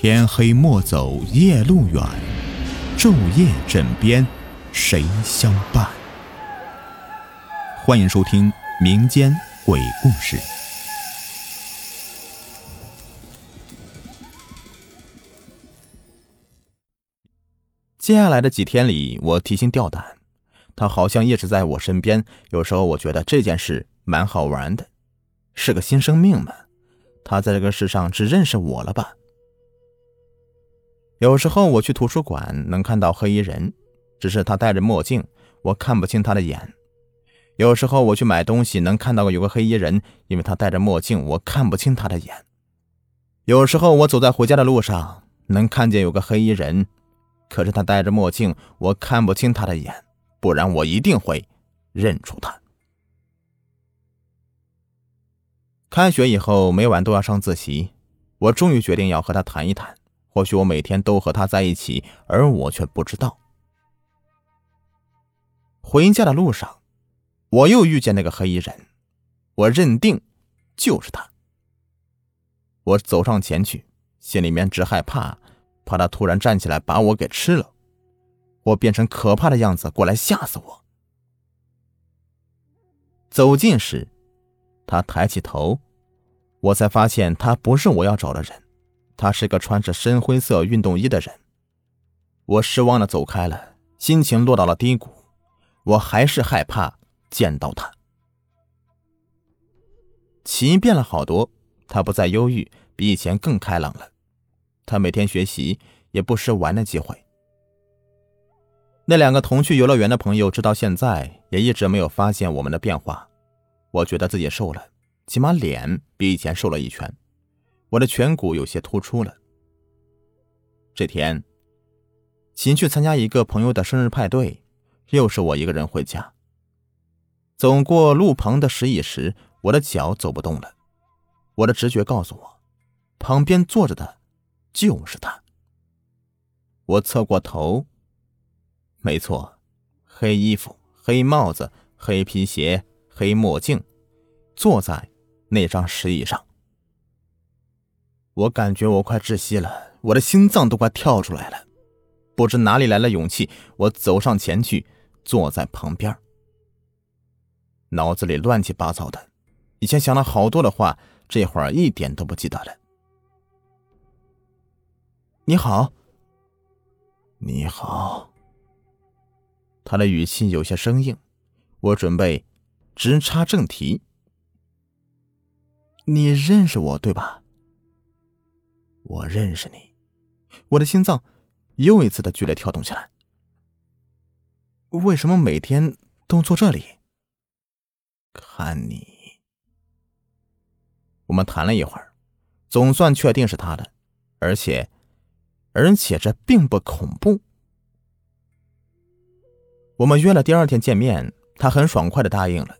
天黑莫走夜路远，昼夜枕边谁相伴？欢迎收听民间鬼故事。接下来的几天里，我提心吊胆，他好像一直在我身边。有时候我觉得这件事蛮好玩的，是个新生命嘛，他在这个世上只认识我了吧？有时候我去图书馆能看到黑衣人，只是他戴着墨镜，我看不清他的眼。有时候我去买东西能看到有个黑衣人，因为他戴着墨镜，我看不清他的眼。有时候我走在回家的路上能看见有个黑衣人，可是他戴着墨镜，我看不清他的眼，不然我一定会认出他。开学以后每晚都要上自习，我终于决定要和他谈一谈。或许我每天都和他在一起，而我却不知道。回家的路上，我又遇见那个黑衣人，我认定就是他。我走上前去，心里面直害怕，怕他突然站起来把我给吃了，或变成可怕的样子过来吓死我。走近时，他抬起头，我才发现他不是我要找的人。他是个穿着深灰色运动衣的人，我失望的走开了，心情落到了低谷。我还是害怕见到他。起因变了好多，他不再忧郁，比以前更开朗了。他每天学习，也不失玩的机会。那两个同去游乐园的朋友，直到现在也一直没有发现我们的变化。我觉得自己瘦了，起码脸比以前瘦了一圈。我的颧骨有些突出了。这天，秦去参加一个朋友的生日派对，又是我一个人回家。走过路旁的石椅时，我的脚走不动了。我的直觉告诉我，旁边坐着的就是他。我侧过头，没错，黑衣服、黑帽子、黑皮鞋、黑墨镜，坐在那张石椅上。我感觉我快窒息了，我的心脏都快跳出来了。不知哪里来了勇气，我走上前去，坐在旁边。脑子里乱七八糟的，以前想了好多的话，这会儿一点都不记得了。你好，你好。他的语气有些生硬，我准备直插正题。你认识我对吧？我认识你，我的心脏又一次的剧烈跳动起来。为什么每天都坐这里看你？我们谈了一会儿，总算确定是他的，而且，而且这并不恐怖。我们约了第二天见面，他很爽快的答应了。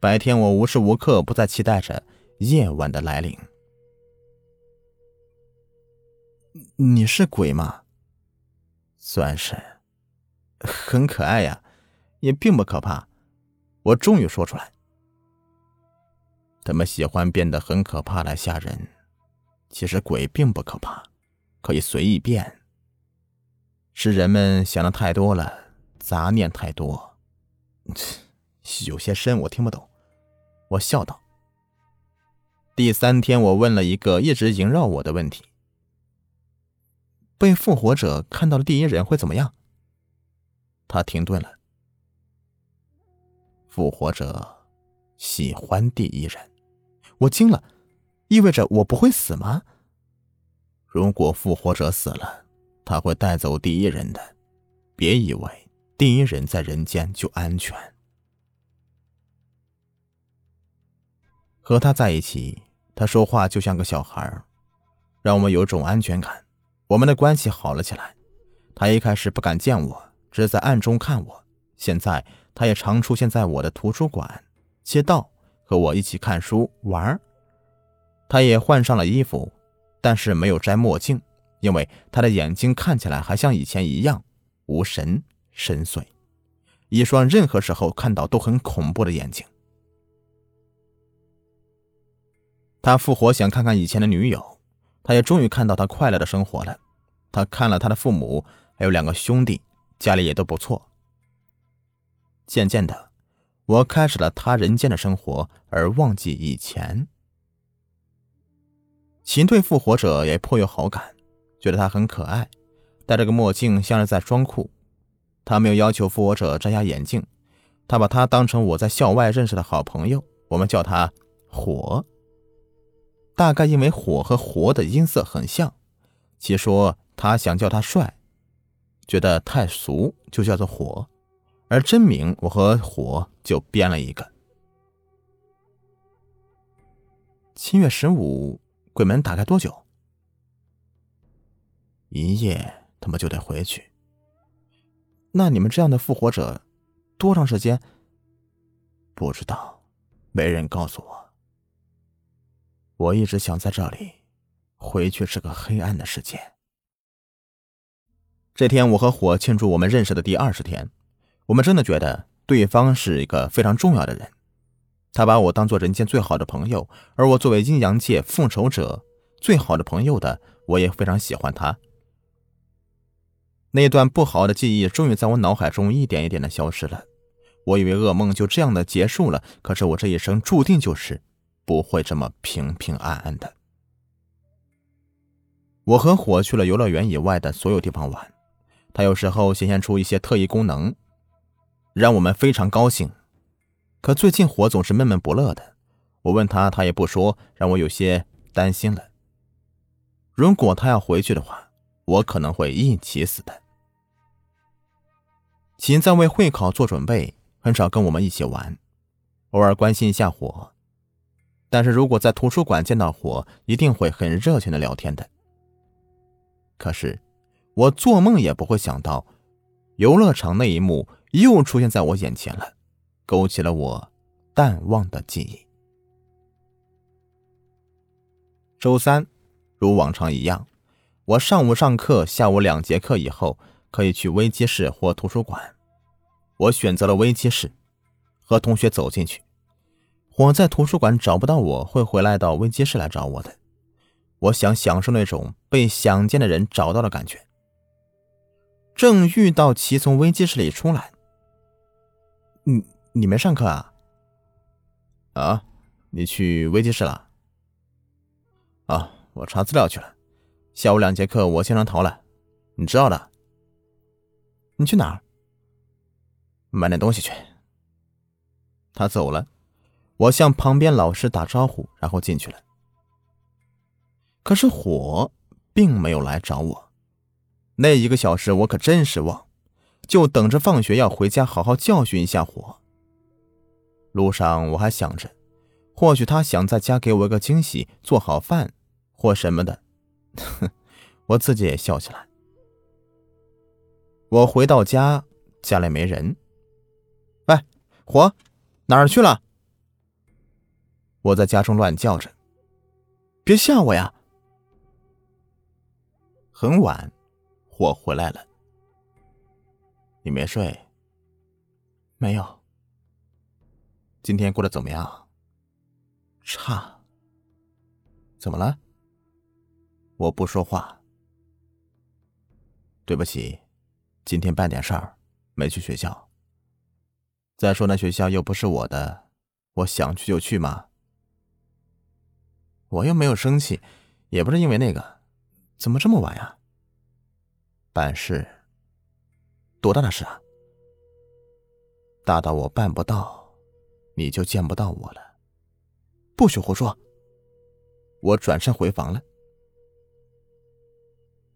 白天我无时无刻不在期待着夜晚的来临。你是鬼吗？算是，很可爱呀，也并不可怕。我终于说出来。他们喜欢变得很可怕来吓人，其实鬼并不可怕，可以随意变。是人们想的太多了，杂念太多，有些深，我听不懂。我笑道。第三天，我问了一个一直萦绕我的问题。被复活者看到的第一人会怎么样？他停顿了。复活者喜欢第一人，我惊了，意味着我不会死吗？如果复活者死了，他会带走第一人的。别以为第一人在人间就安全。和他在一起，他说话就像个小孩，让我们有种安全感。我们的关系好了起来。他一开始不敢见我，只在暗中看我。现在他也常出现在我的图书馆、街道，和我一起看书玩。他也换上了衣服，但是没有摘墨镜，因为他的眼睛看起来还像以前一样无神深邃，一双任何时候看到都很恐怖的眼睛。他复活想看看以前的女友。他也终于看到他快乐的生活了。他看了他的父母，还有两个兄弟，家里也都不错。渐渐的，我开始了他人间的生活，而忘记以前。秦对复活者也颇有好感，觉得他很可爱，戴着个墨镜，像是在装酷。他没有要求复活者摘下眼镜，他把他当成我在校外认识的好朋友，我们叫他火。大概因为火和活的音色很像，其说他想叫他帅，觉得太俗，就叫做火。而真名我和火就编了一个。七月十五，鬼门打开多久？一夜，他们就得回去。那你们这样的复活者，多长时间？不知道，没人告诉我。我一直想在这里，回去是个黑暗的世界。这天，我和火庆祝我们认识的第二十天。我们真的觉得对方是一个非常重要的人，他把我当做人间最好的朋友，而我作为阴阳界复仇者最好的朋友的，我也非常喜欢他。那段不好的记忆终于在我脑海中一点一点的消失了，我以为噩梦就这样的结束了，可是我这一生注定就是不会这么平平安安的。我和火去了游乐园以外的所有地方玩，他有时候显现出一些特异功能。让我们非常高兴，可最近火总是闷闷不乐的。我问他，他也不说，让我有些担心了。如果他要回去的话，我可能会一起死的。秦在为会考做准备，很少跟我们一起玩，偶尔关心一下火。但是如果在图书馆见到火，一定会很热情的聊天的。可是我做梦也不会想到，游乐场那一幕。又出现在我眼前了，勾起了我淡忘的记忆。周三，如往常一样，我上午上课，下午两节课以后可以去危机室或图书馆。我选择了危机室，和同学走进去。我在图书馆找不到，我会回来到危机室来找我的。我想享受那种被想见的人找到的感觉。正遇到其从危机室里出来。你你没上课啊？啊，你去危机室了？啊，我查资料去了。下午两节课我经常逃了，你知道的。你去哪儿？买点东西去。他走了，我向旁边老师打招呼，然后进去了。可是火并没有来找我，那一个小时我可真失望。就等着放学要回家好好教训一下火。路上我还想着，或许他想在家给我一个惊喜，做好饭或什么的。哼，我自己也笑起来。我回到家，家里没人。喂，火，哪儿去了？我在家中乱叫着，别吓我呀！很晚，我回来了。你没睡？没有。今天过得怎么样？差。怎么了？我不说话。对不起，今天办点事儿，没去学校。再说那学校又不是我的，我想去就去嘛。我又没有生气，也不是因为那个。怎么这么晚呀？办事。多大的事啊！大到我办不到，你就见不到我了。不许胡说！我转身回房了。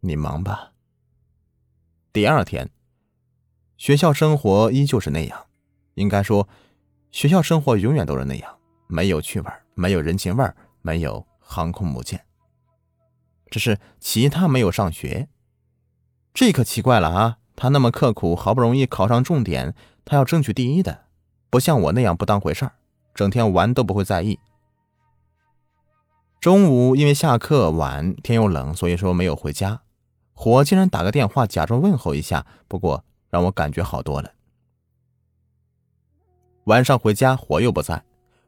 你忙吧。第二天，学校生活依旧是那样。应该说，学校生活永远都是那样，没有趣味，没有人情味，没有航空母舰。只是其他没有上学，这可奇怪了啊！他那么刻苦，好不容易考上重点，他要争取第一的，不像我那样不当回事儿，整天玩都不会在意。中午因为下课晚，天又冷，所以说没有回家。火竟然打个电话，假装问候一下，不过让我感觉好多了。晚上回家，火又不在，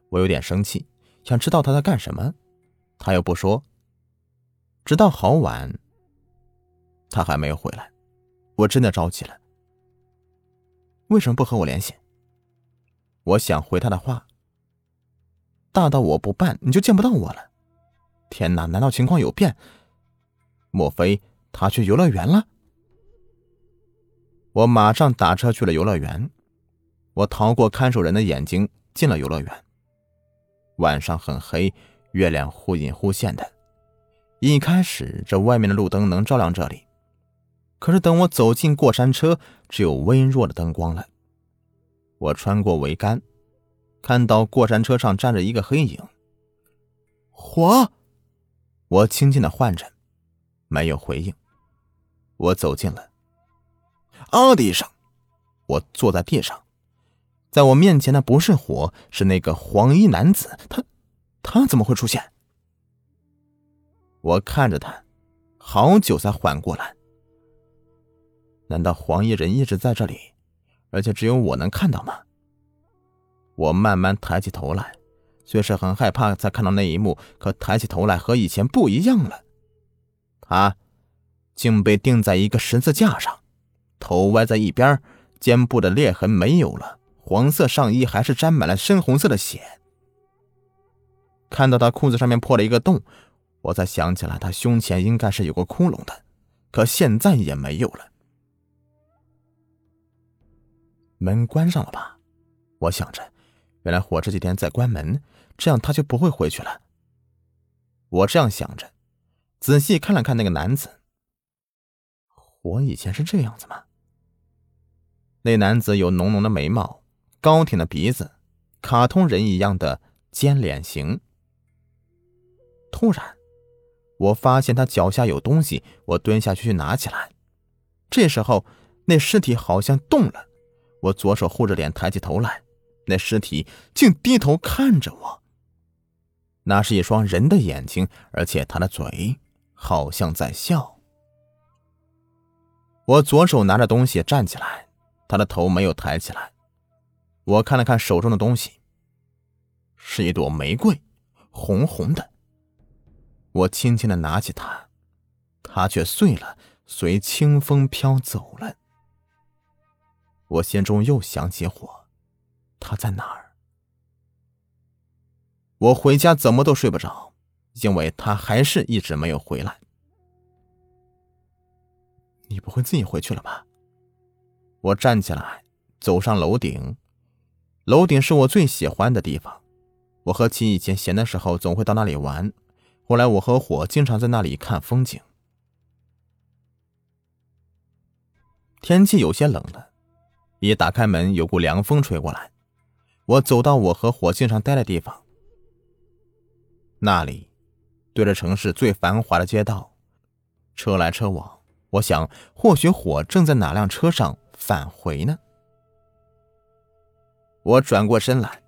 我有点生气，想知道他在干什么，他又不说。直到好晚，他还没有回来，我真的着急了。为什么不和我联系？我想回他的话。大到我不办，你就见不到我了。天哪，难道情况有变？莫非他去游乐园了？我马上打车去了游乐园。我逃过看守人的眼睛，进了游乐园。晚上很黑，月亮忽隐忽现的。一开始，这外面的路灯能照亮这里，可是等我走进过山车，只有微弱的灯光了。我穿过桅杆，看到过山车上站着一个黑影。火！我轻轻的唤着，没有回应。我走近了，啊的一声，我坐在地上。在我面前的不是火，是那个黄衣男子。他，他怎么会出现？我看着他，好久才缓过来。难道黄衣人一直在这里，而且只有我能看到吗？我慢慢抬起头来，虽是很害怕再看到那一幕，可抬起头来和以前不一样了。他竟被钉在一个十字架上，头歪在一边，肩部的裂痕没有了。黄色上衣还是沾满了深红色的血。看到他裤子上面破了一个洞，我才想起来他胸前应该是有个窟窿的，可现在也没有了。门关上了吧？我想着，原来火这几天在关门，这样他就不会回去了。我这样想着，仔细看了看那个男子。我以前是这样子吗？那男子有浓浓的眉毛。高挺的鼻子，卡通人一样的尖脸型。突然，我发现他脚下有东西，我蹲下去去拿起来。这时候，那尸体好像动了，我左手护着脸，抬起头来，那尸体竟低头看着我。那是一双人的眼睛，而且他的嘴好像在笑。我左手拿着东西站起来，他的头没有抬起来。我看了看手中的东西，是一朵玫瑰，红红的。我轻轻的拿起它，它却碎了，随清风飘走了。我心中又想起火，他在哪儿？我回家怎么都睡不着，因为他还是一直没有回来。你不会自己回去了吧？我站起来，走上楼顶。楼顶是我最喜欢的地方，我和其以前闲的时候总会到那里玩。后来我和火经常在那里看风景。天气有些冷了，一打开门，有股凉风吹过来。我走到我和火经常待的地方，那里对着城市最繁华的街道，车来车往。我想，或许火正在哪辆车上返回呢。我转过身来，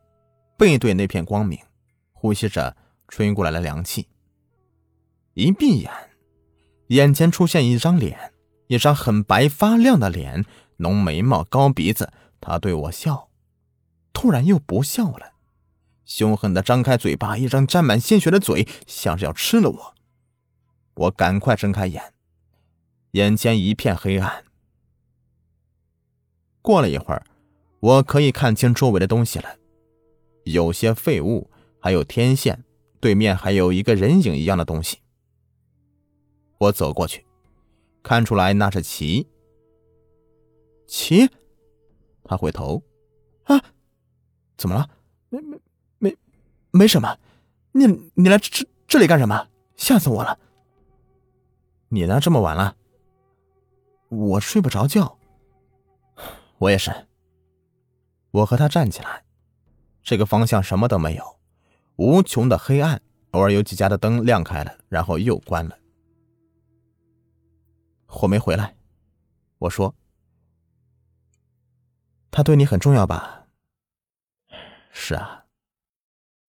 背对那片光明，呼吸着吹过来的凉气。一闭眼，眼前出现一张脸，一张很白发亮的脸，浓眉毛，高鼻子。他对我笑，突然又不笑了，凶狠的张开嘴巴，一张沾满鲜血的嘴，像是要吃了我。我赶快睁开眼，眼前一片黑暗。过了一会儿。我可以看清周围的东西了，有些废物，还有天线，对面还有一个人影一样的东西。我走过去，看出来那是齐。齐，他回头，啊，怎么了？没没没，没什么。你你来这这里干什么？吓死我了。你呢？这么晚了？我睡不着觉。我也是。我和他站起来，这个方向什么都没有，无穷的黑暗，偶尔有几家的灯亮开了，然后又关了。火没回来，我说：“他对你很重要吧？”“是啊，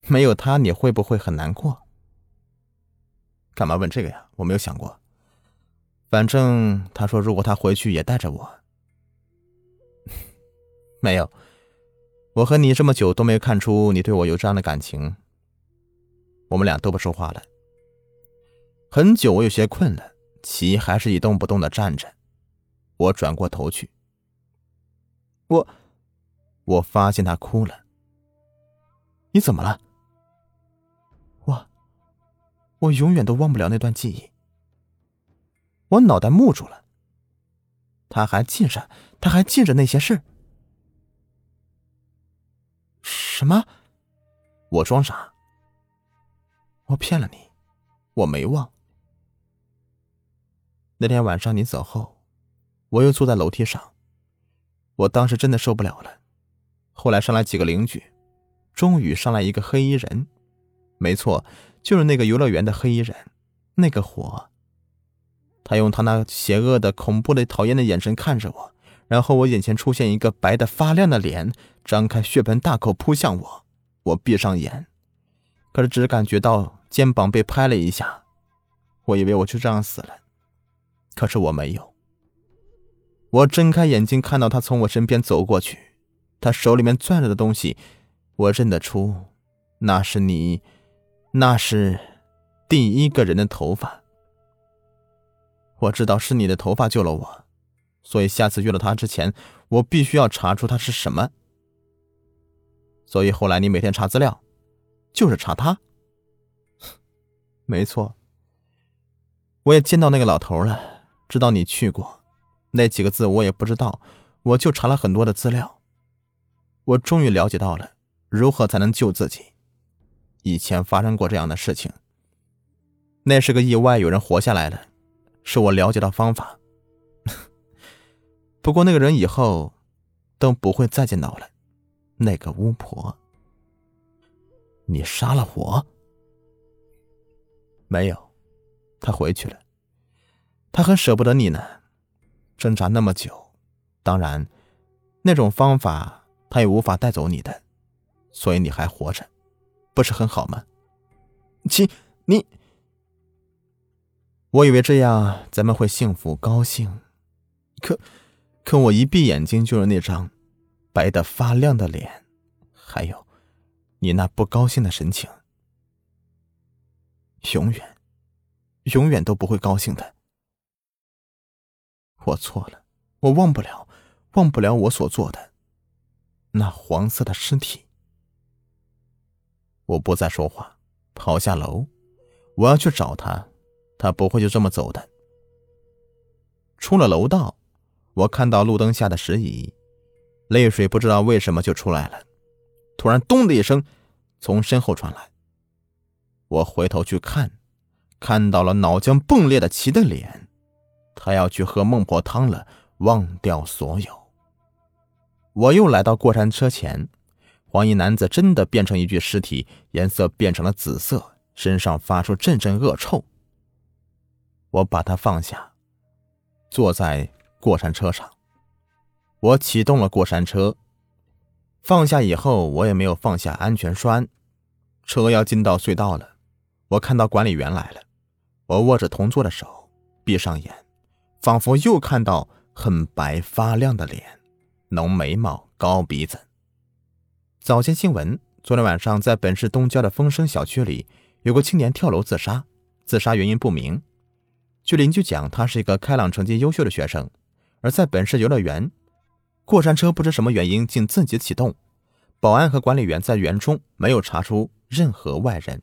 没有他你会不会很难过？”“干嘛问这个呀？我没有想过。反正他说如果他回去也带着我，没有。”我和你这么久都没看出你对我有这样的感情，我们俩都不说话了。很久，我有些困了，齐还是一动不动的站着。我转过头去，我，我发现他哭了。你怎么了？我，我永远都忘不了那段记忆。我脑袋木住了。他还记着，他还记着那些事。什么？我装傻。我骗了你，我没忘。那天晚上你走后，我又坐在楼梯上。我当时真的受不了了。后来上来几个邻居，终于上来一个黑衣人。没错，就是那个游乐园的黑衣人，那个火。他用他那邪恶的、恐怖的、讨厌的眼神看着我，然后我眼前出现一个白的发亮的脸，张开血盆大口扑向我。我闭上眼，可是只感觉到肩膀被拍了一下，我以为我就这样死了，可是我没有。我睁开眼睛，看到他从我身边走过去，他手里面攥着的东西，我认得出，那是你，那是第一个人的头发。我知道是你的头发救了我，所以下次遇到他之前，我必须要查出他是什么。所以后来你每天查资料，就是查他。没错，我也见到那个老头了，知道你去过，那几个字我也不知道，我就查了很多的资料。我终于了解到了如何才能救自己。以前发生过这样的事情，那是个意外，有人活下来了。是我了解到方法，不过那个人以后都不会再见到了。那个巫婆，你杀了我？没有，他回去了。他很舍不得你呢，挣扎那么久，当然，那种方法他也无法带走你的，所以你还活着，不是很好吗？亲，你。我以为这样咱们会幸福高兴，可，可我一闭眼睛就是那张白的发亮的脸，还有你那不高兴的神情。永远，永远都不会高兴的。我错了，我忘不了，忘不了我所做的那黄色的尸体。我不再说话，跑下楼，我要去找他。他不会就这么走的。出了楼道，我看到路灯下的石椅，泪水不知道为什么就出来了。突然，咚的一声，从身后传来。我回头去看，看到了脑浆迸裂的齐的脸。他要去喝孟婆汤了，忘掉所有。我又来到过山车前，黄衣男子真的变成一具尸体，颜色变成了紫色，身上发出阵阵恶臭。我把他放下，坐在过山车上。我启动了过山车，放下以后，我也没有放下安全栓。车要进到隧道了，我看到管理员来了。我握着同座的手，闭上眼，仿佛又看到很白发亮的脸，浓眉毛，高鼻子。早间新闻：昨天晚上在本市东郊的风声小区里，有个青年跳楼自杀，自杀原因不明。据邻居讲，他是一个开朗、成绩优秀的学生。而在本市游乐园，过山车不知什么原因竟自己启动，保安和管理员在园中没有查出任何外人。